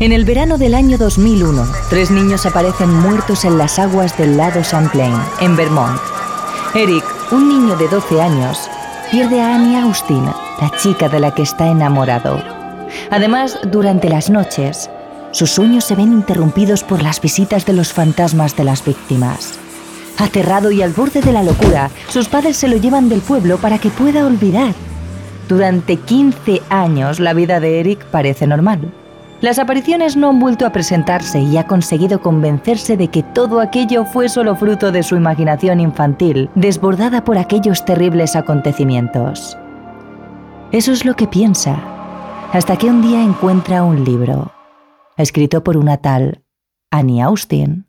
En el verano del año 2001, tres niños aparecen muertos en las aguas del lago Champlain, en Vermont. Eric, un niño de 12 años, pierde a Annie Austin, la chica de la que está enamorado. Además, durante las noches, sus sueños se ven interrumpidos por las visitas de los fantasmas de las víctimas. Aterrado y al borde de la locura, sus padres se lo llevan del pueblo para que pueda olvidar. Durante 15 años la vida de Eric parece normal. Las apariciones no han vuelto a presentarse y ha conseguido convencerse de que todo aquello fue solo fruto de su imaginación infantil, desbordada por aquellos terribles acontecimientos. Eso es lo que piensa, hasta que un día encuentra un libro, escrito por una tal Annie Austin,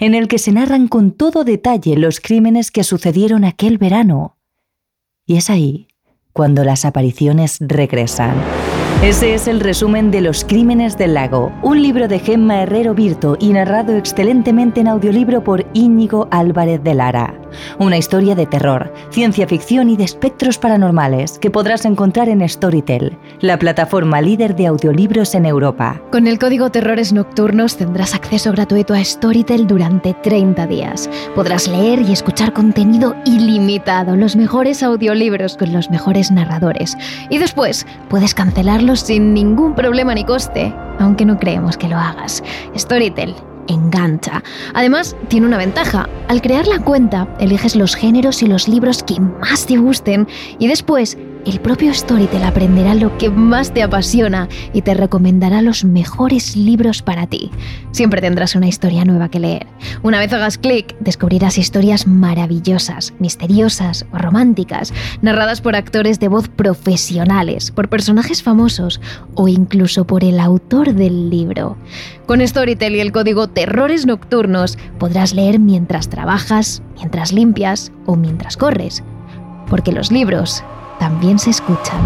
en el que se narran con todo detalle los crímenes que sucedieron aquel verano. Y es ahí cuando las apariciones regresan. Ese es el resumen de Los Crímenes del Lago, un libro de Gemma Herrero Virto y narrado excelentemente en audiolibro por Íñigo Álvarez de Lara. Una historia de terror, ciencia ficción y de espectros paranormales que podrás encontrar en Storytel, la plataforma líder de audiolibros en Europa. Con el código Terrores Nocturnos tendrás acceso gratuito a Storytel durante 30 días. Podrás leer y escuchar contenido ilimitado, los mejores audiolibros con los mejores narradores. Y después puedes sin ningún problema ni coste, aunque no creemos que lo hagas. Storytel engancha. Además, tiene una ventaja. Al crear la cuenta, eliges los géneros y los libros que más te gusten y después el propio Storytel aprenderá lo que más te apasiona y te recomendará los mejores libros para ti. Siempre tendrás una historia nueva que leer. Una vez hagas clic, descubrirás historias maravillosas, misteriosas o románticas, narradas por actores de voz profesionales, por personajes famosos o incluso por el autor del libro. Con Storytel y el código Terrores Nocturnos podrás leer mientras trabajas, mientras limpias o mientras corres. Porque los libros también se escuchan.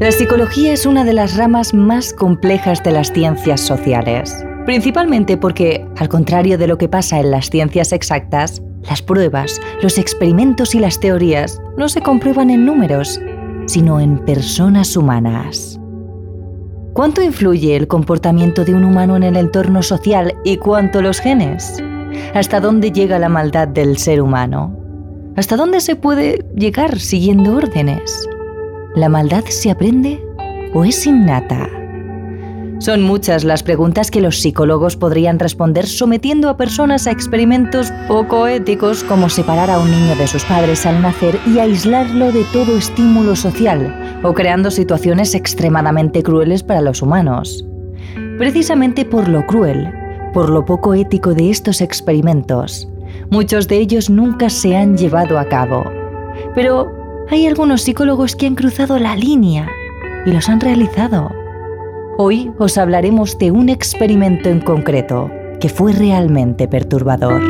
La psicología es una de las ramas más complejas de las ciencias sociales, principalmente porque, al contrario de lo que pasa en las ciencias exactas, las pruebas, los experimentos y las teorías no se comprueban en números, sino en personas humanas. ¿Cuánto influye el comportamiento de un humano en el entorno social y cuánto los genes? ¿Hasta dónde llega la maldad del ser humano? ¿Hasta dónde se puede llegar siguiendo órdenes? ¿La maldad se aprende o es innata? Son muchas las preguntas que los psicólogos podrían responder sometiendo a personas a experimentos poco éticos como separar a un niño de sus padres al nacer y aislarlo de todo estímulo social, o creando situaciones extremadamente crueles para los humanos. Precisamente por lo cruel, por lo poco ético de estos experimentos, muchos de ellos nunca se han llevado a cabo. Pero hay algunos psicólogos que han cruzado la línea y los han realizado. Hoy os hablaremos de un experimento en concreto que fue realmente perturbador.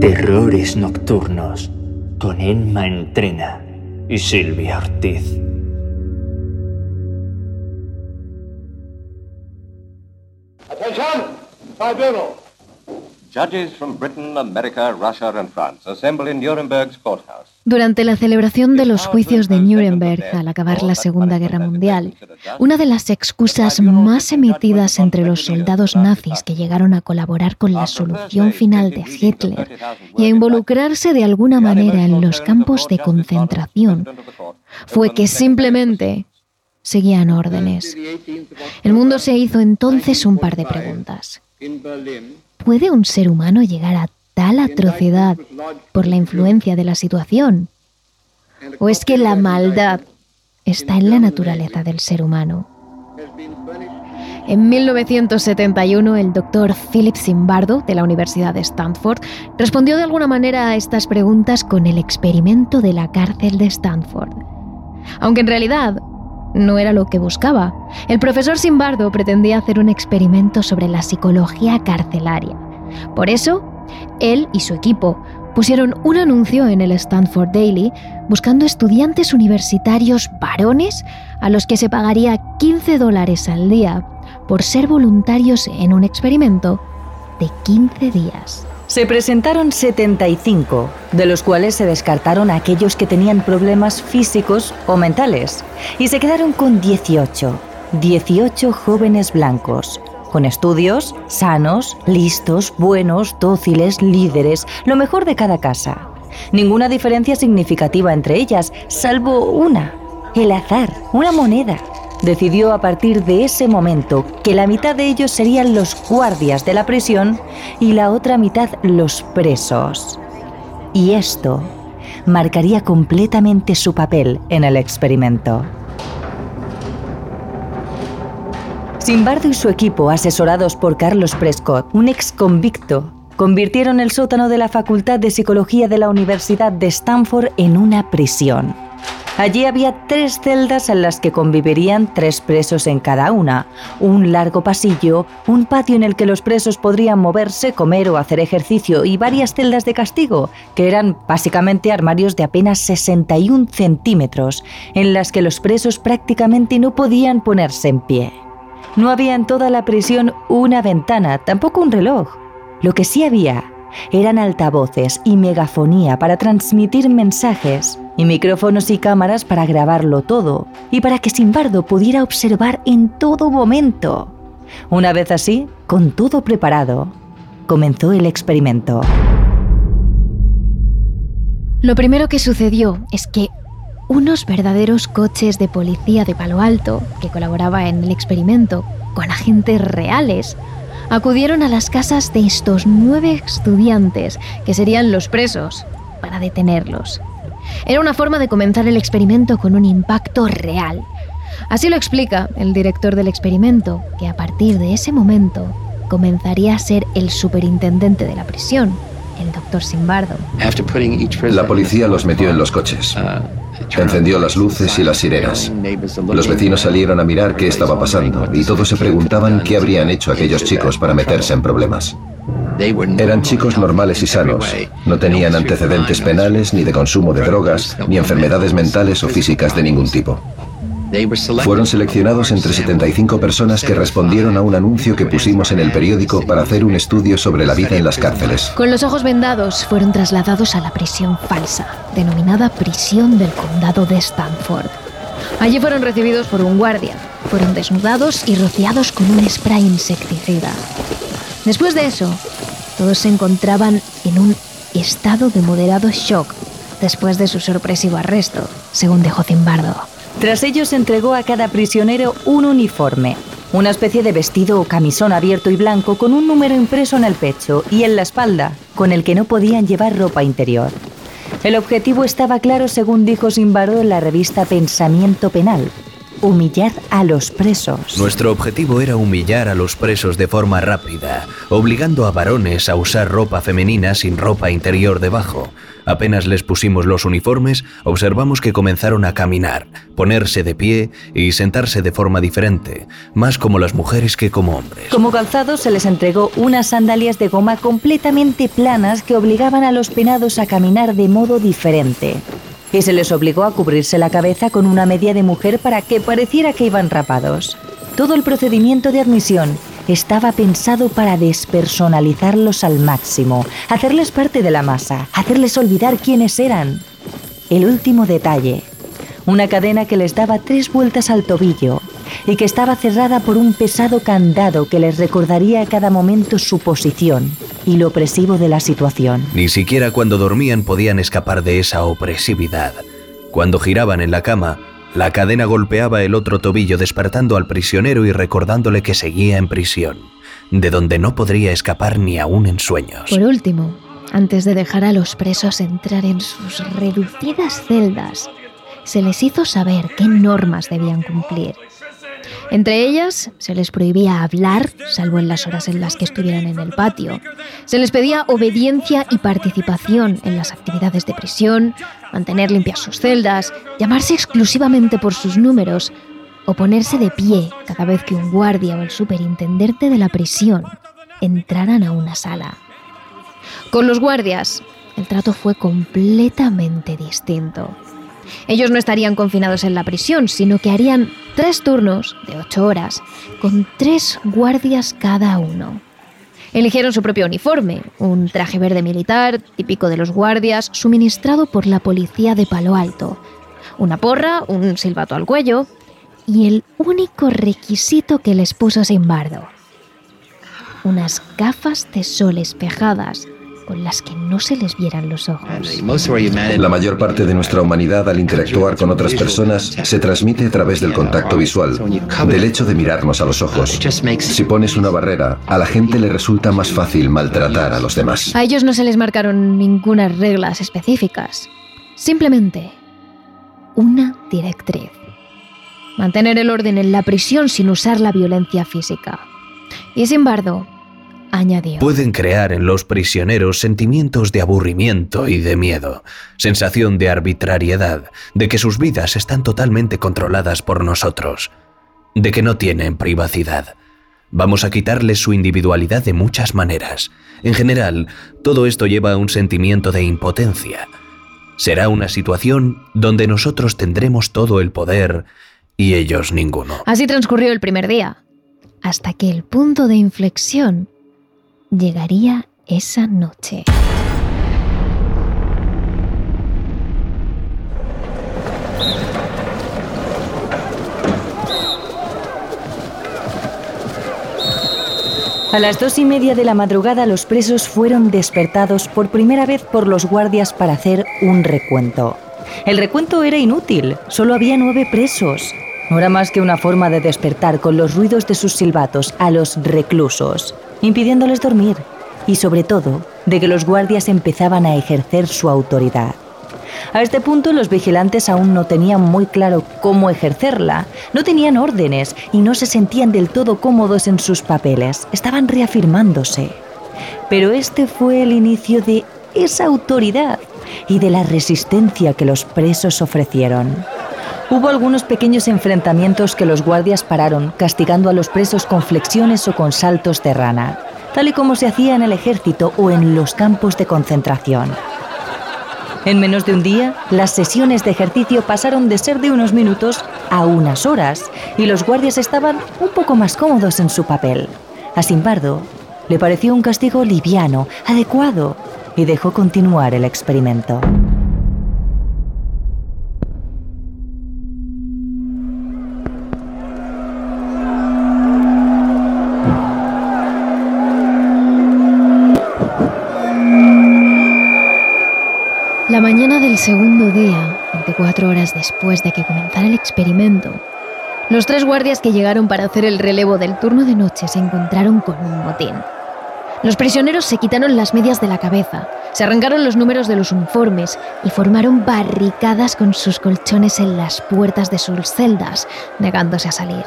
Terrores Nocturnos con Emma Entrena y Silvia Ortiz. Attention! Tribunal! Durante la celebración de los juicios de Nuremberg al acabar la Segunda Guerra Mundial, una de las excusas más emitidas entre los soldados nazis que llegaron a colaborar con la solución final de Hitler y a involucrarse de alguna manera en los campos de concentración fue que simplemente seguían órdenes. El mundo se hizo entonces un par de preguntas. ¿Puede un ser humano llegar a tal atrocidad por la influencia de la situación? ¿O es que la maldad está en la naturaleza del ser humano? En 1971, el doctor Philip Zimbardo, de la Universidad de Stanford, respondió de alguna manera a estas preguntas con el experimento de la cárcel de Stanford. Aunque en realidad no era lo que buscaba. El profesor Simbardo pretendía hacer un experimento sobre la psicología carcelaria. Por eso, Él y su equipo pusieron un anuncio en el Stanford Daily buscando estudiantes universitarios varones a los que se pagaría 15 dólares al día por ser voluntarios en un experimento de 15 días. Se presentaron 75, de los cuales se descartaron aquellos que tenían problemas físicos o mentales, y se quedaron con 18, 18 jóvenes blancos, con estudios, sanos, listos, buenos, dóciles, líderes, lo mejor de cada casa. Ninguna diferencia significativa entre ellas, salvo una, el azar, una moneda. Decidió a partir de ese momento que la mitad de ellos serían los guardias de la prisión y la otra mitad los presos. Y esto marcaría completamente su papel en el experimento. Simbardo y su equipo, asesorados por Carlos Prescott, un ex convicto, convirtieron el sótano de la Facultad de Psicología de la Universidad de Stanford en una prisión. Allí había tres celdas en las que convivirían tres presos en cada una, un largo pasillo, un patio en el que los presos podrían moverse, comer o hacer ejercicio y varias celdas de castigo, que eran básicamente armarios de apenas 61 centímetros, en las que los presos prácticamente no podían ponerse en pie. No había en toda la prisión una ventana, tampoco un reloj. Lo que sí había eran altavoces y megafonía para transmitir mensajes y micrófonos y cámaras para grabarlo todo y para que Simbardo pudiera observar en todo momento. Una vez así, con todo preparado, comenzó el experimento. Lo primero que sucedió es que unos verdaderos coches de policía de Palo Alto, que colaboraba en el experimento con agentes reales, acudieron a las casas de estos nueve estudiantes, que serían los presos, para detenerlos. Era una forma de comenzar el experimento con un impacto real. Así lo explica el director del experimento, que a partir de ese momento comenzaría a ser el superintendente de la prisión, el doctor Simbardo. La policía los metió en los coches. Encendió las luces y las sirenas. Los vecinos salieron a mirar qué estaba pasando y todos se preguntaban qué habrían hecho aquellos chicos para meterse en problemas. Eran chicos normales y sanos. No tenían antecedentes penales, ni de consumo de drogas, ni enfermedades mentales o físicas de ningún tipo. Fueron seleccionados entre 75 personas que respondieron a un anuncio que pusimos en el periódico para hacer un estudio sobre la vida en las cárceles. Con los ojos vendados fueron trasladados a la prisión falsa, denominada prisión del condado de Stanford. Allí fueron recibidos por un guardia, fueron desnudados y rociados con un spray insecticida. Después de eso, todos se encontraban en un estado de moderado shock después de su sorpresivo arresto, según dijo Zimbardo. Tras ello se entregó a cada prisionero un uniforme, una especie de vestido o camisón abierto y blanco con un número impreso en el pecho y en la espalda, con el que no podían llevar ropa interior. El objetivo estaba claro según dijo Simbardo en la revista Pensamiento Penal, humillar a los presos. Nuestro objetivo era humillar a los presos de forma rápida, obligando a varones a usar ropa femenina sin ropa interior debajo. Apenas les pusimos los uniformes, observamos que comenzaron a caminar, ponerse de pie y sentarse de forma diferente, más como las mujeres que como hombres. Como calzado se les entregó unas sandalias de goma completamente planas que obligaban a los penados a caminar de modo diferente y se les obligó a cubrirse la cabeza con una media de mujer para que pareciera que iban rapados. Todo el procedimiento de admisión estaba pensado para despersonalizarlos al máximo, hacerles parte de la masa, hacerles olvidar quiénes eran. El último detalle, una cadena que les daba tres vueltas al tobillo y que estaba cerrada por un pesado candado que les recordaría a cada momento su posición y lo opresivo de la situación. Ni siquiera cuando dormían podían escapar de esa opresividad. Cuando giraban en la cama, la cadena golpeaba el otro tobillo despertando al prisionero y recordándole que seguía en prisión, de donde no podría escapar ni aún en sueños. Por último, antes de dejar a los presos entrar en sus reducidas celdas, se les hizo saber qué normas debían cumplir. Entre ellas, se les prohibía hablar, salvo en las horas en las que estuvieran en el patio. Se les pedía obediencia y participación en las actividades de prisión, mantener limpias sus celdas, llamarse exclusivamente por sus números o ponerse de pie cada vez que un guardia o el superintendente de la prisión entraran a una sala. Con los guardias, el trato fue completamente distinto. Ellos no estarían confinados en la prisión, sino que harían tres turnos de ocho horas, con tres guardias cada uno. Eligieron su propio uniforme, un traje verde militar, típico de los guardias, suministrado por la policía de Palo Alto. Una porra, un silbato al cuello y el único requisito que les puso Simbardo. Unas gafas de sol espejadas con las que no se les vieran los ojos. La mayor parte de nuestra humanidad al interactuar con otras personas se transmite a través del contacto visual, del hecho de mirarnos a los ojos. Si pones una barrera, a la gente le resulta más fácil maltratar a los demás. A ellos no se les marcaron ninguna reglas específicas, simplemente una directriz. Mantener el orden en la prisión sin usar la violencia física. Y sin embargo, Pueden crear en los prisioneros sentimientos de aburrimiento y de miedo, sensación de arbitrariedad, de que sus vidas están totalmente controladas por nosotros, de que no tienen privacidad. Vamos a quitarles su individualidad de muchas maneras. En general, todo esto lleva a un sentimiento de impotencia. Será una situación donde nosotros tendremos todo el poder y ellos ninguno. Así transcurrió el primer día, hasta que el punto de inflexión llegaría esa noche. A las dos y media de la madrugada los presos fueron despertados por primera vez por los guardias para hacer un recuento. El recuento era inútil, solo había nueve presos. No era más que una forma de despertar con los ruidos de sus silbatos a los reclusos impidiéndoles dormir y sobre todo de que los guardias empezaban a ejercer su autoridad. A este punto los vigilantes aún no tenían muy claro cómo ejercerla, no tenían órdenes y no se sentían del todo cómodos en sus papeles, estaban reafirmándose. Pero este fue el inicio de esa autoridad y de la resistencia que los presos ofrecieron. Hubo algunos pequeños enfrentamientos que los guardias pararon, castigando a los presos con flexiones o con saltos de rana, tal y como se hacía en el ejército o en los campos de concentración. En menos de un día, las sesiones de ejercicio pasaron de ser de unos minutos a unas horas y los guardias estaban un poco más cómodos en su papel. A Simbardo le pareció un castigo liviano, adecuado, y dejó continuar el experimento. La mañana del segundo día, 24 horas después de que comenzara el experimento, los tres guardias que llegaron para hacer el relevo del turno de noche se encontraron con un motín. Los prisioneros se quitaron las medias de la cabeza, se arrancaron los números de los uniformes y formaron barricadas con sus colchones en las puertas de sus celdas, negándose a salir.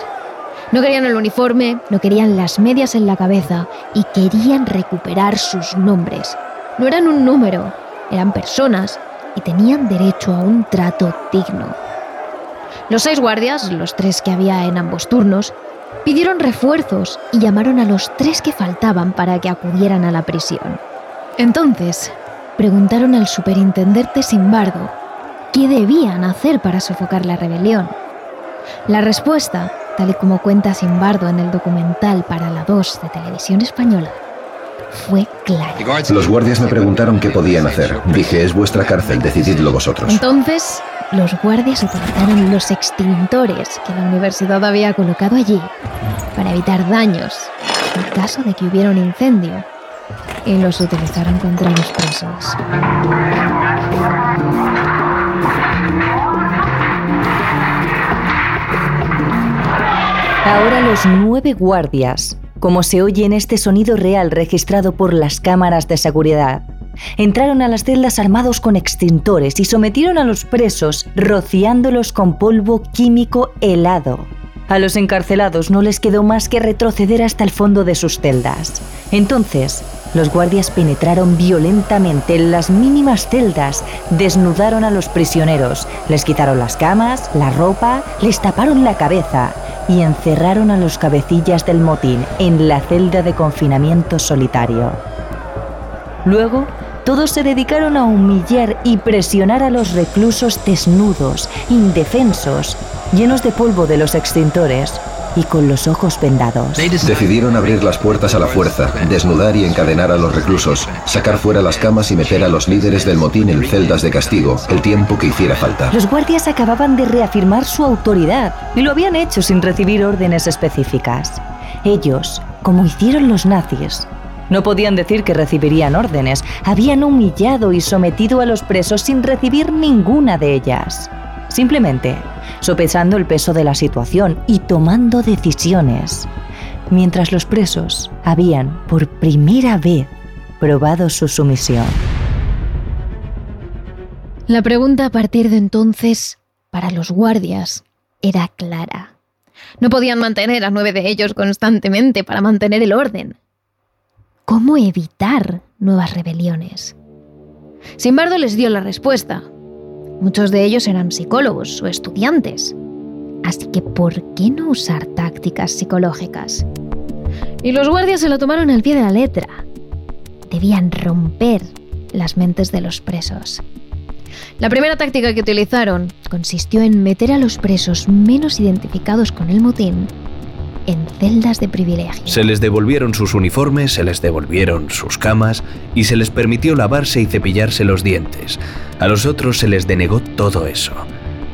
No querían el uniforme, no querían las medias en la cabeza y querían recuperar sus nombres. No eran un número, eran personas y tenían derecho a un trato digno. Los seis guardias, los tres que había en ambos turnos, pidieron refuerzos y llamaron a los tres que faltaban para que acudieran a la prisión. Entonces, preguntaron al superintendente Simbardo qué debían hacer para sofocar la rebelión. La respuesta, tal y como cuenta Simbardo en el documental para la 2 de Televisión Española, fue claro. Los guardias me preguntaron qué podían hacer. Dije, es vuestra cárcel, decididlo vosotros. Entonces, los guardias utilizaron los extintores que la universidad había colocado allí para evitar daños en caso de que hubiera un incendio y los utilizaron contra los presos. Ahora los nueve guardias como se oye en este sonido real registrado por las cámaras de seguridad. Entraron a las celdas armados con extintores y sometieron a los presos rociándolos con polvo químico helado. A los encarcelados no les quedó más que retroceder hasta el fondo de sus celdas. Entonces, los guardias penetraron violentamente en las mínimas celdas, desnudaron a los prisioneros, les quitaron las camas, la ropa, les taparon la cabeza y encerraron a los cabecillas del motín en la celda de confinamiento solitario. Luego, todos se dedicaron a humillar y presionar a los reclusos desnudos, indefensos, llenos de polvo de los extintores y con los ojos vendados. Decidieron abrir las puertas a la fuerza, desnudar y encadenar a los reclusos, sacar fuera las camas y meter a los líderes del motín en celdas de castigo, el tiempo que hiciera falta. Los guardias acababan de reafirmar su autoridad y lo habían hecho sin recibir órdenes específicas. Ellos, como hicieron los nazis, no podían decir que recibirían órdenes, habían humillado y sometido a los presos sin recibir ninguna de ellas. Simplemente sopesando el peso de la situación y tomando decisiones, mientras los presos habían por primera vez probado su sumisión. La pregunta a partir de entonces, para los guardias, era clara. No podían mantener a nueve de ellos constantemente para mantener el orden cómo evitar nuevas rebeliones. Simbardo les dio la respuesta. Muchos de ellos eran psicólogos o estudiantes. Así que, ¿por qué no usar tácticas psicológicas? Y los guardias se lo tomaron al pie de la letra. Debían romper las mentes de los presos. La primera táctica que utilizaron consistió en meter a los presos menos identificados con el motín en celdas de privilegio. Se les devolvieron sus uniformes, se les devolvieron sus camas y se les permitió lavarse y cepillarse los dientes. A los otros se les denegó todo eso.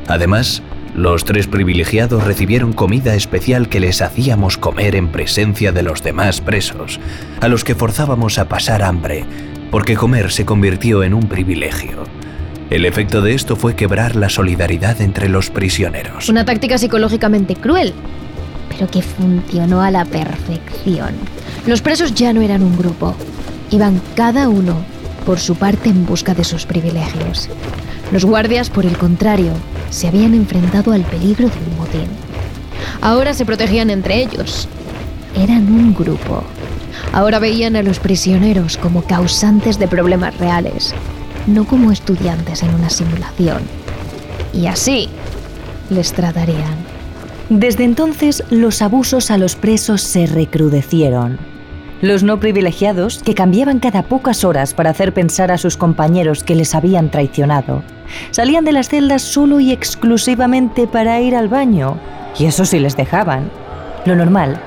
Además, los tres privilegiados recibieron comida especial que les hacíamos comer en presencia de los demás presos, a los que forzábamos a pasar hambre, porque comer se convirtió en un privilegio. El efecto de esto fue quebrar la solidaridad entre los prisioneros. Una táctica psicológicamente cruel, pero que funcionó a la perfección. Los presos ya no eran un grupo, iban cada uno por su parte en busca de sus privilegios. Los guardias, por el contrario, se habían enfrentado al peligro de un motín. Ahora se protegían entre ellos. Eran un grupo. Ahora veían a los prisioneros como causantes de problemas reales, no como estudiantes en una simulación. Y así les tratarían. Desde entonces los abusos a los presos se recrudecieron. Los no privilegiados, que cambiaban cada pocas horas para hacer pensar a sus compañeros que les habían traicionado, salían de las celdas solo y exclusivamente para ir al baño, y eso sí les dejaban. Lo normal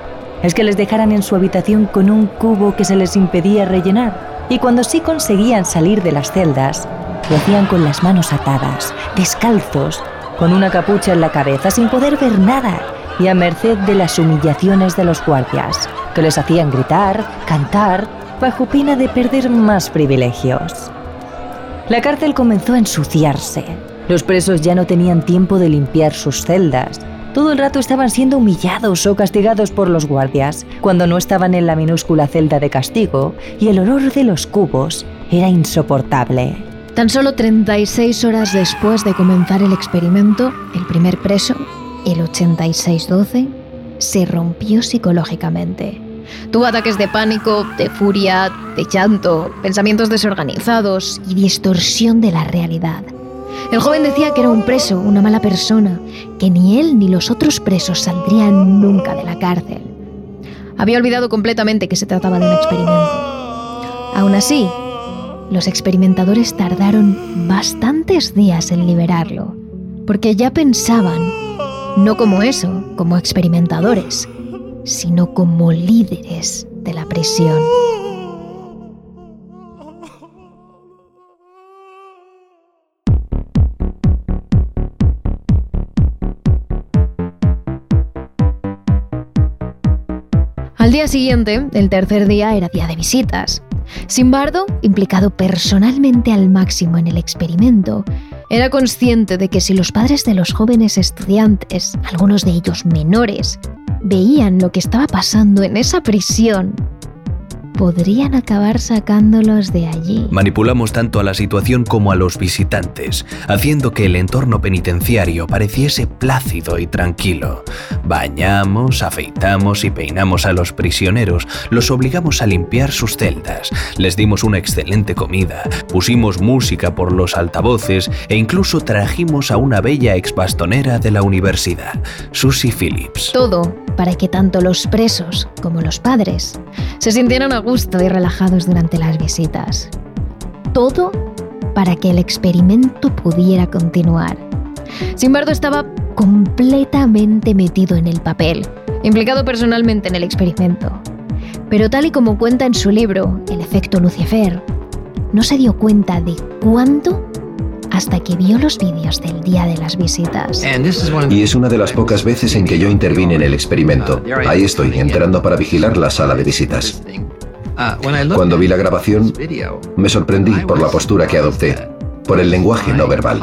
es que les dejaran en su habitación con un cubo que se les impedía rellenar, y cuando sí conseguían salir de las celdas, lo hacían con las manos atadas, descalzos con una capucha en la cabeza sin poder ver nada y a merced de las humillaciones de los guardias, que les hacían gritar, cantar, bajo pena de perder más privilegios. La cárcel comenzó a ensuciarse. Los presos ya no tenían tiempo de limpiar sus celdas. Todo el rato estaban siendo humillados o castigados por los guardias, cuando no estaban en la minúscula celda de castigo, y el olor de los cubos era insoportable. Tan solo 36 horas después de comenzar el experimento, el primer preso, el 8612, se rompió psicológicamente. Tuvo ataques de pánico, de furia, de llanto, pensamientos desorganizados y distorsión de la realidad. El joven decía que era un preso, una mala persona, que ni él ni los otros presos saldrían nunca de la cárcel. Había olvidado completamente que se trataba de un experimento. Aún así, los experimentadores tardaron bastantes días en liberarlo, porque ya pensaban, no como eso, como experimentadores, sino como líderes de la prisión. Al día siguiente, el tercer día, era día de visitas. Simbardo, implicado personalmente al máximo en el experimento, era consciente de que si los padres de los jóvenes estudiantes, algunos de ellos menores, veían lo que estaba pasando en esa prisión, podrían acabar sacándolos de allí. Manipulamos tanto a la situación como a los visitantes, haciendo que el entorno penitenciario pareciese plácido y tranquilo. Bañamos, afeitamos y peinamos a los prisioneros, los obligamos a limpiar sus celdas, les dimos una excelente comida, pusimos música por los altavoces e incluso trajimos a una bella expastonera de la universidad, Susie Phillips. Todo para que tanto los presos como los padres se sintieran a gusto y relajados durante las visitas. Todo para que el experimento pudiera continuar. Simbardo estaba completamente metido en el papel, implicado personalmente en el experimento. Pero tal y como cuenta en su libro, El efecto Lucifer, no se dio cuenta de cuándo hasta que vio los vídeos del día de las visitas. Y es una de las pocas veces en que yo intervine en el experimento. Ahí estoy, entrando para vigilar la sala de visitas. Cuando vi la grabación, me sorprendí por la postura que adopté, por el lenguaje no verbal.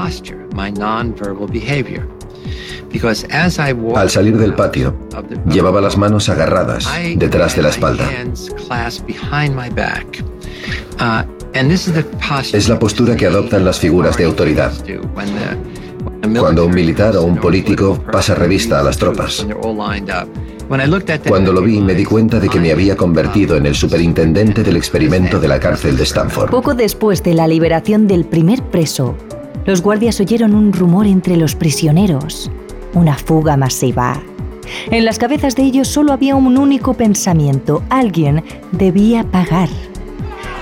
Al salir del patio, llevaba las manos agarradas detrás de la espalda. Es la postura que adoptan las figuras de autoridad. Cuando un militar o un político pasa revista a las tropas. Cuando lo vi me di cuenta de que me había convertido en el superintendente del experimento de la cárcel de Stanford. Poco después de la liberación del primer preso, los guardias oyeron un rumor entre los prisioneros, una fuga masiva. En las cabezas de ellos solo había un único pensamiento, alguien debía pagar.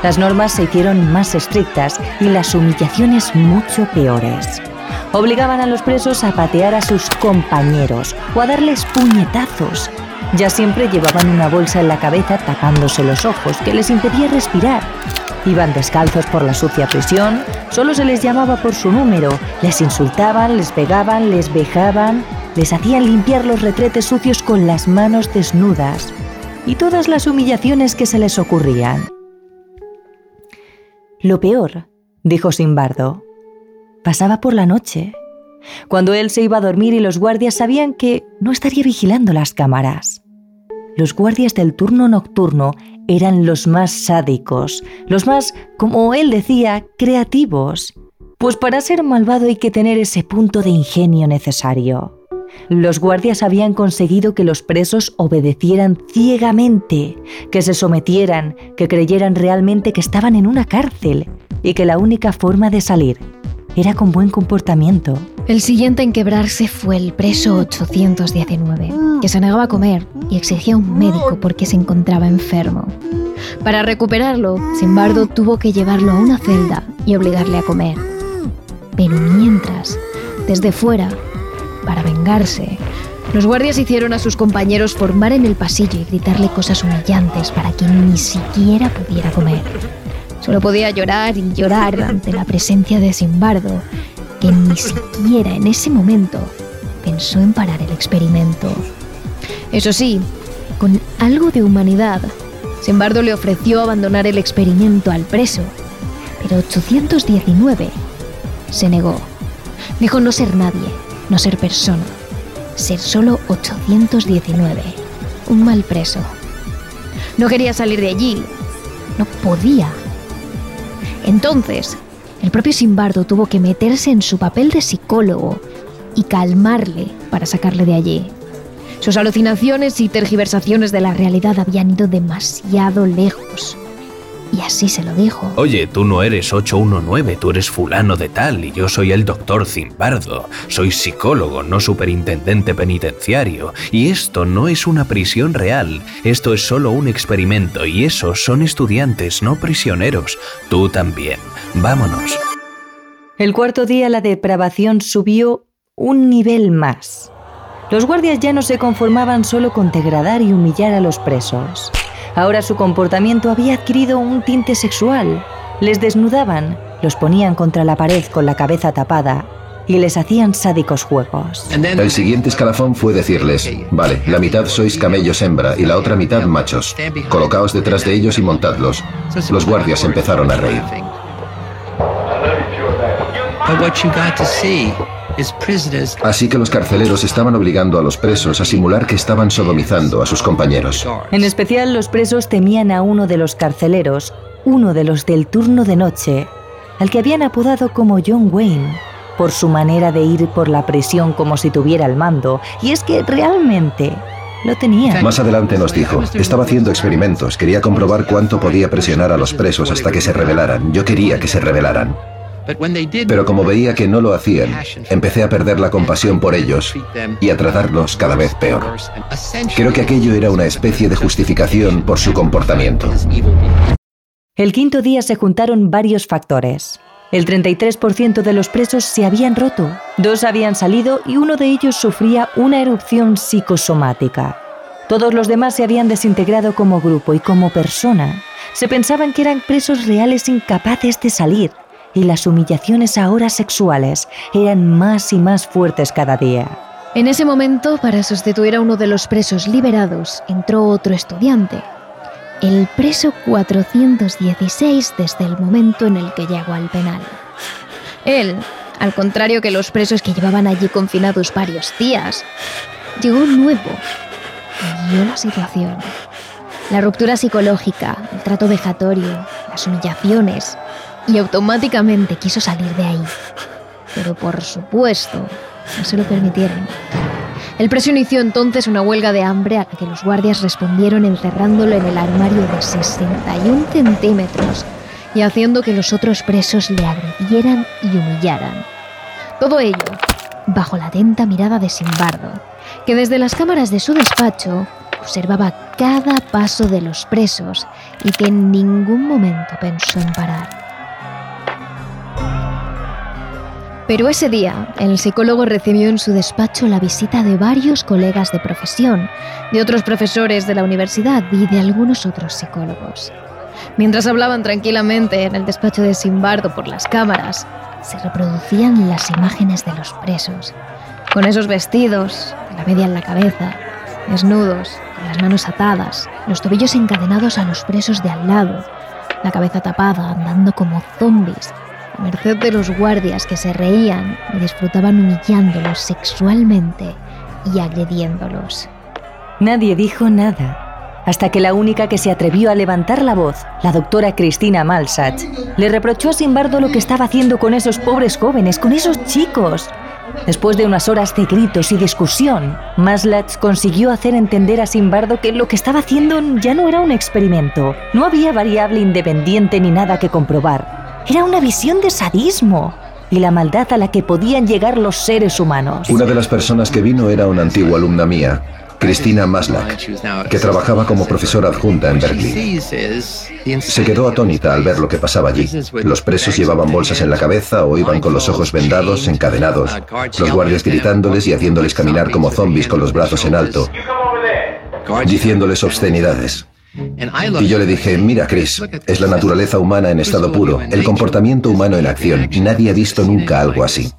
Las normas se hicieron más estrictas y las humillaciones mucho peores. Obligaban a los presos a patear a sus compañeros o a darles puñetazos. Ya siempre llevaban una bolsa en la cabeza tapándose los ojos que les impedía respirar. Iban descalzos por la sucia prisión, solo se les llamaba por su número, les insultaban, les pegaban, les vejaban, les hacían limpiar los retretes sucios con las manos desnudas y todas las humillaciones que se les ocurrían. Lo peor, dijo Simbardo, pasaba por la noche, cuando él se iba a dormir y los guardias sabían que no estaría vigilando las cámaras. Los guardias del turno nocturno eran los más sádicos, los más, como él decía, creativos, pues para ser malvado hay que tener ese punto de ingenio necesario. Los guardias habían conseguido que los presos obedecieran ciegamente, que se sometieran, que creyeran realmente que estaban en una cárcel y que la única forma de salir era con buen comportamiento. El siguiente en quebrarse fue el preso 819, que se negaba a comer y exigía un médico porque se encontraba enfermo. Para recuperarlo, Simbardo tuvo que llevarlo a una celda y obligarle a comer. Pero mientras, desde fuera, para vengarse, los guardias hicieron a sus compañeros formar en el pasillo y gritarle cosas humillantes para que ni siquiera pudiera comer. Solo podía llorar y llorar ante la presencia de Simbardo, que ni siquiera en ese momento pensó en parar el experimento. Eso sí, con algo de humanidad, Simbardo le ofreció abandonar el experimento al preso, pero 819 se negó. Dijo no ser nadie, no ser persona, ser solo 819, un mal preso. No quería salir de allí, no podía. Entonces, el propio Simbardo tuvo que meterse en su papel de psicólogo y calmarle para sacarle de allí. Sus alucinaciones y tergiversaciones de la realidad habían ido demasiado lejos. Y así se lo dijo. Oye, tú no eres 819, tú eres fulano de tal y yo soy el doctor Zimbardo. Soy psicólogo, no superintendente penitenciario. Y esto no es una prisión real, esto es solo un experimento y esos son estudiantes, no prisioneros. Tú también. Vámonos. El cuarto día la depravación subió un nivel más. Los guardias ya no se conformaban solo con degradar y humillar a los presos. Ahora su comportamiento había adquirido un tinte sexual. Les desnudaban, los ponían contra la pared con la cabeza tapada y les hacían sádicos juegos. El siguiente escalafón fue decirles, vale, la mitad sois camellos hembra y la otra mitad machos. Colocaos detrás de ellos y montadlos. Los guardias empezaron a reír. Así que los carceleros estaban obligando a los presos a simular que estaban sodomizando a sus compañeros. En especial los presos temían a uno de los carceleros, uno de los del turno de noche, al que habían apodado como John Wayne, por su manera de ir por la prisión como si tuviera el mando. Y es que realmente lo tenía. Más adelante nos dijo, estaba haciendo experimentos, quería comprobar cuánto podía presionar a los presos hasta que se rebelaran. Yo quería que se rebelaran. Pero como veía que no lo hacían, empecé a perder la compasión por ellos y a tratarlos cada vez peor. Creo que aquello era una especie de justificación por su comportamiento. El quinto día se juntaron varios factores. El 33% de los presos se habían roto, dos habían salido y uno de ellos sufría una erupción psicosomática. Todos los demás se habían desintegrado como grupo y como persona. Se pensaban que eran presos reales incapaces de salir y las humillaciones ahora sexuales eran más y más fuertes cada día. En ese momento, para sustituir a uno de los presos liberados, entró otro estudiante, el preso 416 desde el momento en el que llegó al penal. Él, al contrario que los presos que llevaban allí confinados varios días, llegó nuevo y vio la situación. La ruptura psicológica, el trato vejatorio, las humillaciones, y automáticamente quiso salir de ahí. Pero por supuesto, no se lo permitieron. El preso inició entonces una huelga de hambre a la que los guardias respondieron encerrándolo en el armario de 61 centímetros y haciendo que los otros presos le agredieran y humillaran. Todo ello bajo la atenta mirada de Simbardo, que desde las cámaras de su despacho observaba cada paso de los presos y que en ningún momento pensó en parar. Pero ese día, el psicólogo recibió en su despacho la visita de varios colegas de profesión, de otros profesores de la universidad y de algunos otros psicólogos. Mientras hablaban tranquilamente en el despacho de Simbardo por las cámaras, se reproducían las imágenes de los presos, con esos vestidos, la media en la cabeza, desnudos, con las manos atadas, los tobillos encadenados a los presos de al lado, la cabeza tapada, andando como zombies, merced de los guardias que se reían y disfrutaban humillándolos sexualmente y agrediéndolos. Nadie dijo nada, hasta que la única que se atrevió a levantar la voz, la doctora Cristina Malsach, le reprochó a Simbardo lo que estaba haciendo con esos pobres jóvenes, con esos chicos. Después de unas horas de gritos y discusión, Maslach consiguió hacer entender a Simbardo que lo que estaba haciendo ya no era un experimento. No había variable independiente ni nada que comprobar. Era una visión de sadismo y la maldad a la que podían llegar los seres humanos. Una de las personas que vino era una antigua alumna mía, Cristina Maslach, que trabajaba como profesora adjunta en Berkeley. Se quedó atónita al ver lo que pasaba allí. Los presos llevaban bolsas en la cabeza o iban con los ojos vendados, encadenados, los guardias gritándoles y haciéndoles caminar como zombies con los brazos en alto, diciéndoles obscenidades. Y yo le dije, mira Chris, es la naturaleza humana en estado puro, el comportamiento humano en acción. Nadie ha visto nunca algo así.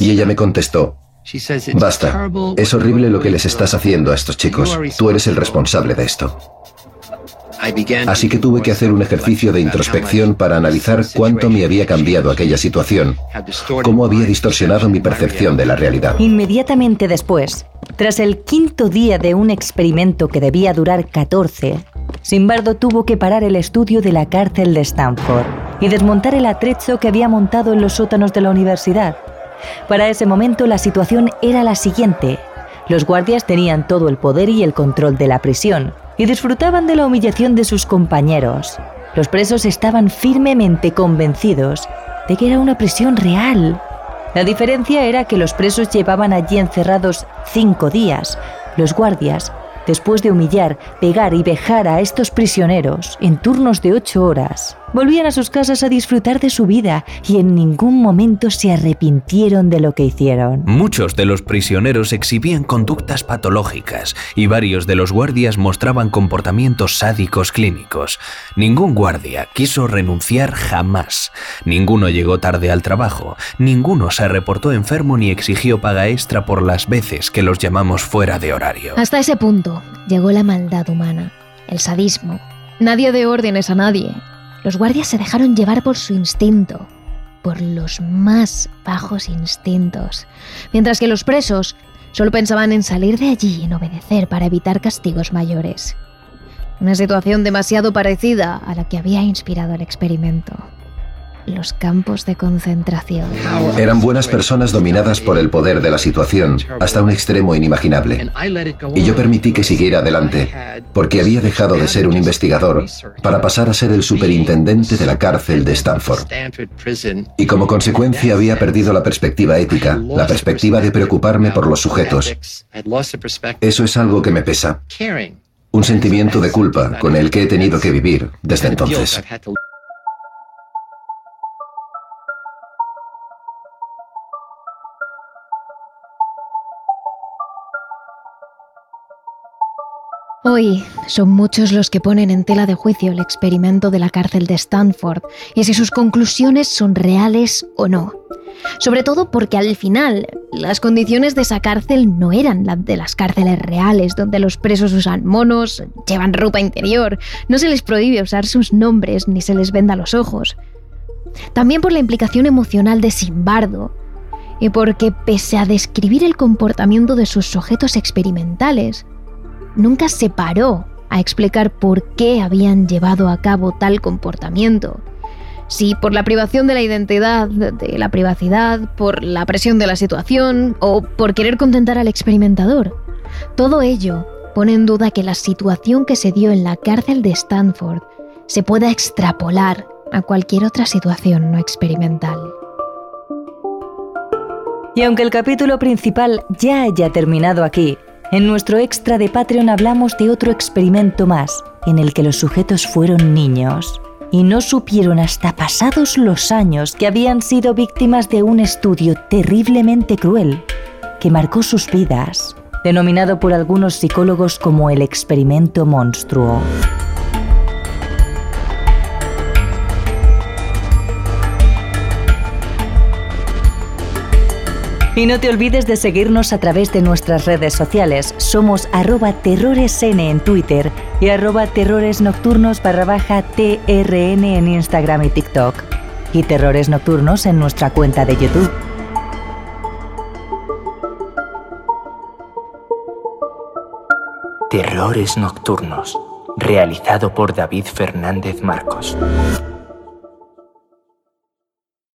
Y ella me contestó, basta, es horrible lo que les estás haciendo a estos chicos. Tú eres el responsable de esto. Así que tuve que hacer un ejercicio de introspección para analizar cuánto me había cambiado aquella situación, cómo había distorsionado mi percepción de la realidad. Inmediatamente después, tras el quinto día de un experimento que debía durar 14, Simbardo tuvo que parar el estudio de la cárcel de Stanford y desmontar el atrecho que había montado en los sótanos de la universidad. Para ese momento la situación era la siguiente. Los guardias tenían todo el poder y el control de la prisión y disfrutaban de la humillación de sus compañeros. Los presos estaban firmemente convencidos de que era una prisión real. La diferencia era que los presos llevaban allí encerrados cinco días. Los guardias Después de humillar, pegar y vejar a estos prisioneros en turnos de ocho horas, volvían a sus casas a disfrutar de su vida y en ningún momento se arrepintieron de lo que hicieron. Muchos de los prisioneros exhibían conductas patológicas y varios de los guardias mostraban comportamientos sádicos clínicos. Ningún guardia quiso renunciar jamás. Ninguno llegó tarde al trabajo. Ninguno se reportó enfermo ni exigió paga extra por las veces que los llamamos fuera de horario. Hasta ese punto, llegó la maldad humana, el sadismo. Nadie dio órdenes a nadie. Los guardias se dejaron llevar por su instinto, por los más bajos instintos, mientras que los presos solo pensaban en salir de allí y en obedecer para evitar castigos mayores. Una situación demasiado parecida a la que había inspirado el experimento. Los campos de concentración. Eran buenas personas dominadas por el poder de la situación hasta un extremo inimaginable. Y yo permití que siguiera adelante, porque había dejado de ser un investigador para pasar a ser el superintendente de la cárcel de Stanford. Y como consecuencia había perdido la perspectiva ética, la perspectiva de preocuparme por los sujetos. Eso es algo que me pesa. Un sentimiento de culpa con el que he tenido que vivir desde entonces. Hoy son muchos los que ponen en tela de juicio el experimento de la cárcel de Stanford y si sus conclusiones son reales o no. Sobre todo porque al final las condiciones de esa cárcel no eran las de las cárceles reales, donde los presos usan monos, llevan ropa interior, no se les prohíbe usar sus nombres ni se les venda los ojos. También por la implicación emocional de Simbardo, y porque pese a describir el comportamiento de sus sujetos experimentales, nunca se paró a explicar por qué habían llevado a cabo tal comportamiento. Si por la privación de la identidad, de la privacidad, por la presión de la situación o por querer contentar al experimentador. Todo ello pone en duda que la situación que se dio en la cárcel de Stanford se pueda extrapolar a cualquier otra situación no experimental. Y aunque el capítulo principal ya haya terminado aquí, en nuestro extra de Patreon hablamos de otro experimento más, en el que los sujetos fueron niños y no supieron hasta pasados los años que habían sido víctimas de un estudio terriblemente cruel que marcó sus vidas, denominado por algunos psicólogos como el experimento monstruo. Y no te olvides de seguirnos a través de nuestras redes sociales. Somos arroba terroresn en Twitter y arroba terroresnocturnos barra baja TRN en Instagram y TikTok. Y Terrores Nocturnos en nuestra cuenta de YouTube. Terrores Nocturnos, realizado por David Fernández Marcos.